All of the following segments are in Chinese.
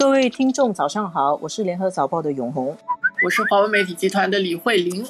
各位听众，早上好，我是联合早报的永红，我是华为媒体集团的李慧玲。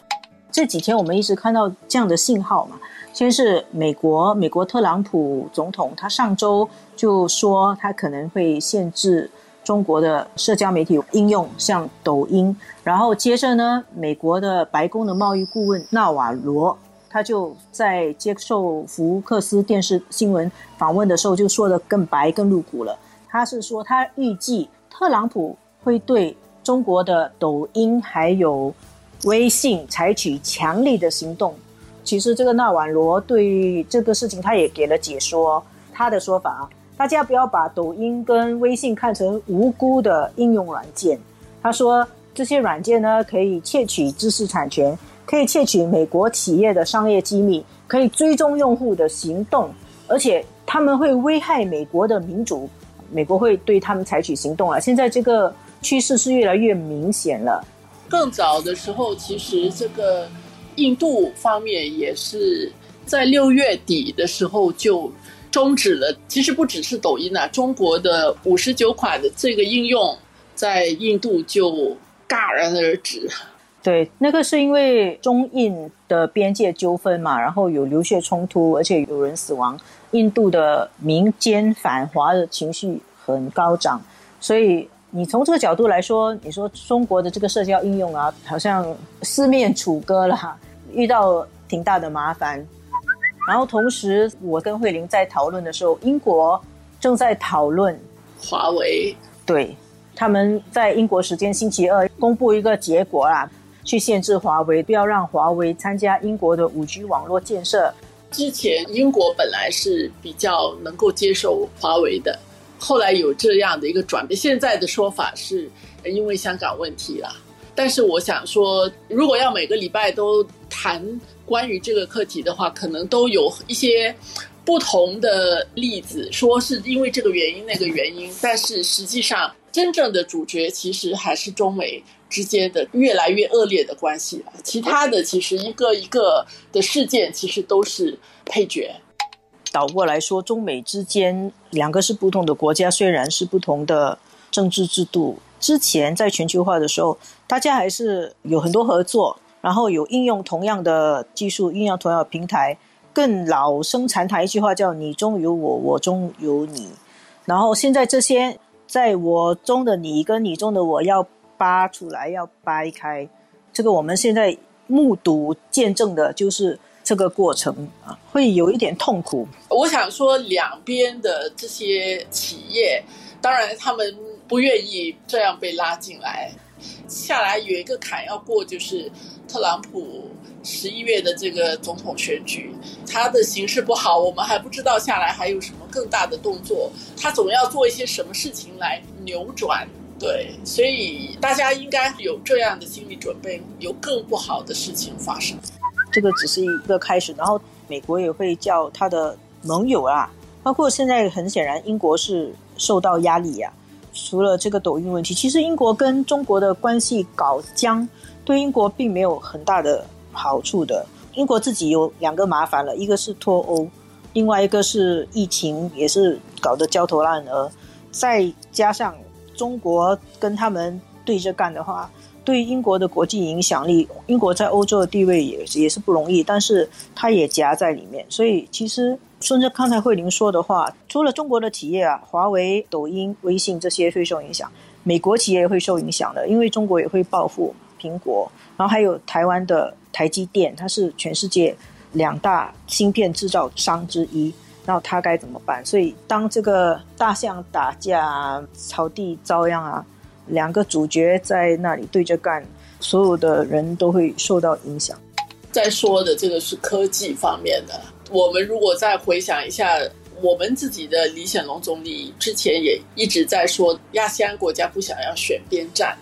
这几天我们一直看到这样的信号嘛，先是美国，美国特朗普总统，他上周就说他可能会限制中国的社交媒体应用，像抖音。然后接着呢，美国的白宫的贸易顾问纳瓦罗，他就在接受福克斯电视新闻访问的时候，就说的更白、更露骨了。他是说，他预计特朗普会对中国的抖音还有微信采取强力的行动。其实，这个纳瓦罗对这个事情他也给了解说。他的说法啊，大家不要把抖音跟微信看成无辜的应用软件。他说，这些软件呢，可以窃取知识产权，可以窃取美国企业的商业机密，可以追踪用户的行动，而且他们会危害美国的民主。美国会对他们采取行动了。现在这个趋势是越来越明显了。更早的时候，其实这个印度方面也是在六月底的时候就终止了。其实不只是抖音啊，中国的五十九款的这个应用在印度就戛然而止。对，那个是因为中印的边界纠纷嘛，然后有流血冲突，而且有人死亡。印度的民间反华的情绪很高涨，所以你从这个角度来说，你说中国的这个社交应用啊，好像四面楚歌了，遇到挺大的麻烦。然后同时，我跟慧玲在讨论的时候，英国正在讨论华为，对，他们在英国时间星期二公布一个结果啦，去限制华为，不要让华为参加英国的五 G 网络建设。之前英国本来是比较能够接受华为的，后来有这样的一个转变。现在的说法是因为香港问题了，但是我想说，如果要每个礼拜都谈关于这个课题的话，可能都有一些不同的例子，说是因为这个原因那个原因，但是实际上真正的主角其实还是中美。之间的越来越恶劣的关系了，其他的其实一个一个的事件其实都是配角。倒过来说，中美之间两个是不同的国家，虽然是不同的政治制度，之前在全球化的时候，大家还是有很多合作，然后有应用同样的技术，应用同样的平台。更老生常谈一句话叫“你中有我，我中有你”。然后现在这些在我中的你跟你中的我要。扒出来要掰开，这个我们现在目睹见证的就是这个过程啊，会有一点痛苦。我想说，两边的这些企业，当然他们不愿意这样被拉进来。下来有一个坎要过，就是特朗普十一月的这个总统选举，他的形势不好，我们还不知道下来还有什么更大的动作，他总要做一些什么事情来扭转。对，所以大家应该有这样的心理准备，有更不好的事情发生。这个只是一个开始，然后美国也会叫他的盟友啊，包括现在很显然英国是受到压力呀。除了这个抖音问题，其实英国跟中国的关系搞僵，对英国并没有很大的好处的。英国自己有两个麻烦了，一个是脱欧，另外一个是疫情也是搞得焦头烂额，再加上。中国跟他们对着干的话，对英国的国际影响力，英国在欧洲的地位也也是不容易，但是它也夹在里面。所以其实顺着刚才慧玲说的话，除了中国的企业啊，华为、抖音、微信这些会受影响，美国企业也会受影响的，因为中国也会报复苹果，然后还有台湾的台积电，它是全世界两大芯片制造商之一。然后他该怎么办？所以当这个大象打架、草地遭殃啊，两个主角在那里对着干，所有的人都会受到影响。再说的这个是科技方面的。我们如果再回想一下，我们自己的李显龙总理之前也一直在说，亚细安国家不想要选边站。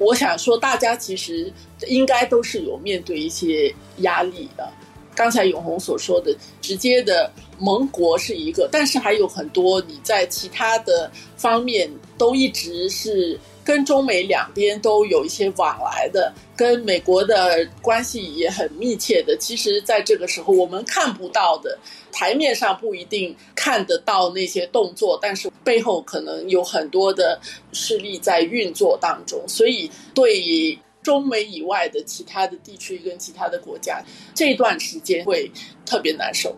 我想说，大家其实应该都是有面对一些压力的。刚才永红所说的，直接的盟国是一个，但是还有很多你在其他的方面都一直是。跟中美两边都有一些往来的，跟美国的关系也很密切的。其实，在这个时候，我们看不到的，台面上不一定看得到那些动作，但是背后可能有很多的势力在运作当中。所以，对中美以外的其他的地区跟其他的国家，这段时间会特别难受。